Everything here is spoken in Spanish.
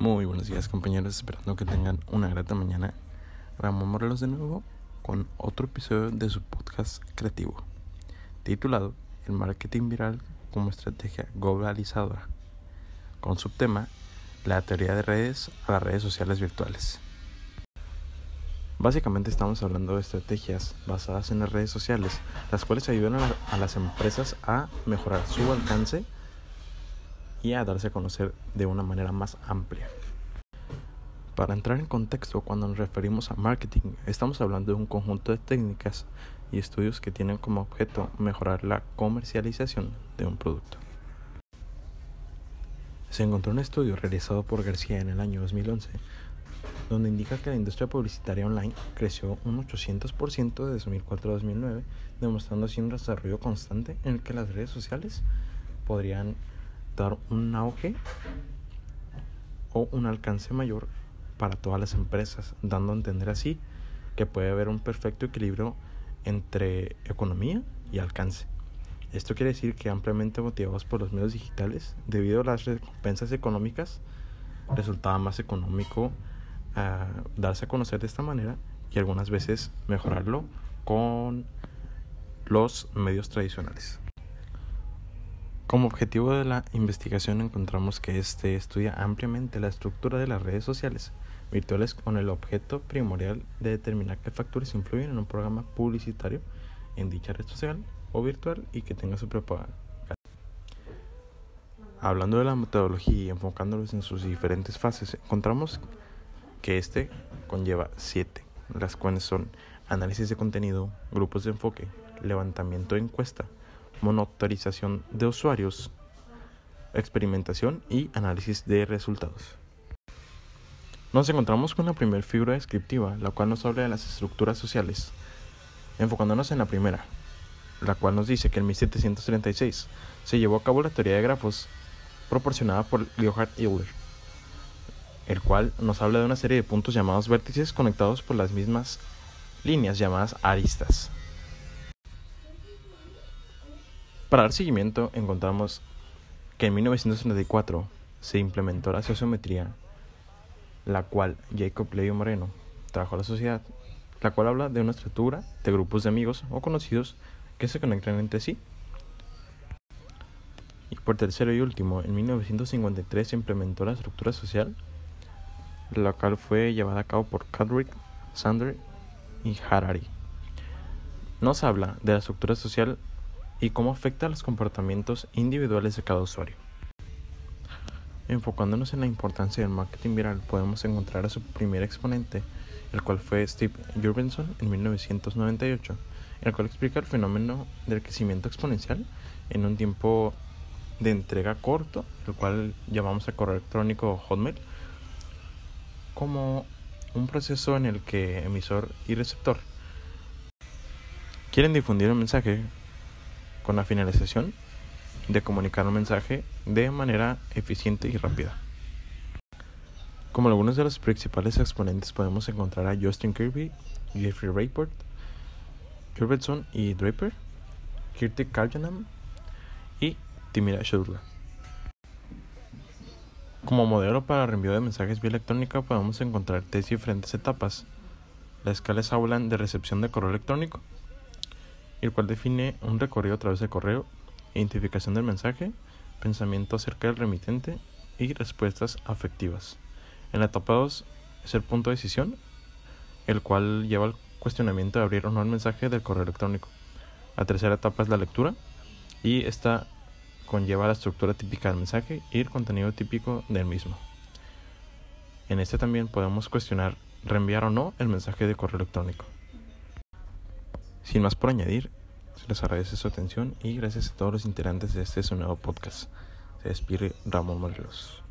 Muy buenos días compañeros, esperando que tengan una grata mañana. Ramón Morelos de nuevo con otro episodio de su podcast creativo, titulado El marketing viral como estrategia globalizadora, con subtema La teoría de redes a las redes sociales virtuales. Básicamente estamos hablando de estrategias basadas en las redes sociales, las cuales ayudan a, las empresas a mejorar su alcance y a darse a conocer de una manera más amplia. Para entrar en contexto, cuando nos referimos a marketing, estamos hablando de un conjunto de técnicas y estudios que tienen como objeto mejorar la comercialización de un producto. Se encontró un estudio realizado por García en el año 2011, donde indica que la industria publicitaria online creció un 800% de 2004 a 2009, demostrando así un desarrollo constante en el que las redes sociales podrían dar un auge o un alcance mayor para todas las empresas, dando a entender así que puede haber un perfecto equilibrio entre economía y alcance. Esto quiere decir que ampliamente motivados por los medios digitales, debido a las recompensas económicas, resultaba más económico uh, darse a conocer de esta manera y algunas veces mejorarlo con los medios tradicionales. Como objetivo de la investigación encontramos que este estudia ampliamente la estructura de las redes sociales virtuales con el objeto primordial de determinar qué factores influyen en un programa publicitario en dicha red social o virtual y que tenga su propaganda. Hablando de la metodología y enfocándolos en sus diferentes fases, encontramos que este conlleva siete, las cuales son análisis de contenido, grupos de enfoque, levantamiento de encuesta, monitorización de usuarios, experimentación y análisis de resultados. Nos encontramos con la primera figura descriptiva, la cual nos habla de las estructuras sociales, enfocándonos en la primera, la cual nos dice que en 1736 se llevó a cabo la teoría de grafos proporcionada por Leonhard Euler, el cual nos habla de una serie de puntos llamados vértices conectados por las mismas líneas llamadas aristas. Para dar seguimiento, encontramos que en 1934 se implementó la sociometría, la cual Jacob Leo Moreno trajo a la sociedad, la cual habla de una estructura de grupos de amigos o conocidos que se conectan entre sí. Y por tercero y último, en 1953 se implementó la estructura social, la cual fue llevada a cabo por Cadrick, Sander y Harari. Nos habla de la estructura social y cómo afecta a los comportamientos individuales de cada usuario. Enfocándonos en la importancia del marketing viral, podemos encontrar a su primer exponente, el cual fue Steve Jurgenson en 1998, el cual explica el fenómeno del crecimiento exponencial en un tiempo de entrega corto, el cual llamamos a correo electrónico Hotmail, como un proceso en el que emisor y receptor quieren difundir un mensaje con la finalización de comunicar un mensaje de manera eficiente y rápida. Como algunos de los principales exponentes podemos encontrar a Justin Kirby, Jeffrey Rayport, Curvetson y Draper, Kirti Karjanam y Timira Shudla. Como modelo para reenvío de mensajes vía electrónica podemos encontrar tres diferentes etapas. Las escalas hablan de recepción de correo electrónico, el cual define un recorrido a través del correo, identificación del mensaje, pensamiento acerca del remitente y respuestas afectivas. En la etapa 2 es el punto de decisión, el cual lleva al cuestionamiento de abrir o no el mensaje del correo electrónico. La tercera etapa es la lectura y esta conlleva la estructura típica del mensaje y el contenido típico del mismo. En este también podemos cuestionar reenviar o no el mensaje de correo electrónico. Sin más por añadir, les agradece su atención y gracias a todos los integrantes de este su nuevo podcast. Se despide Ramón Morelos.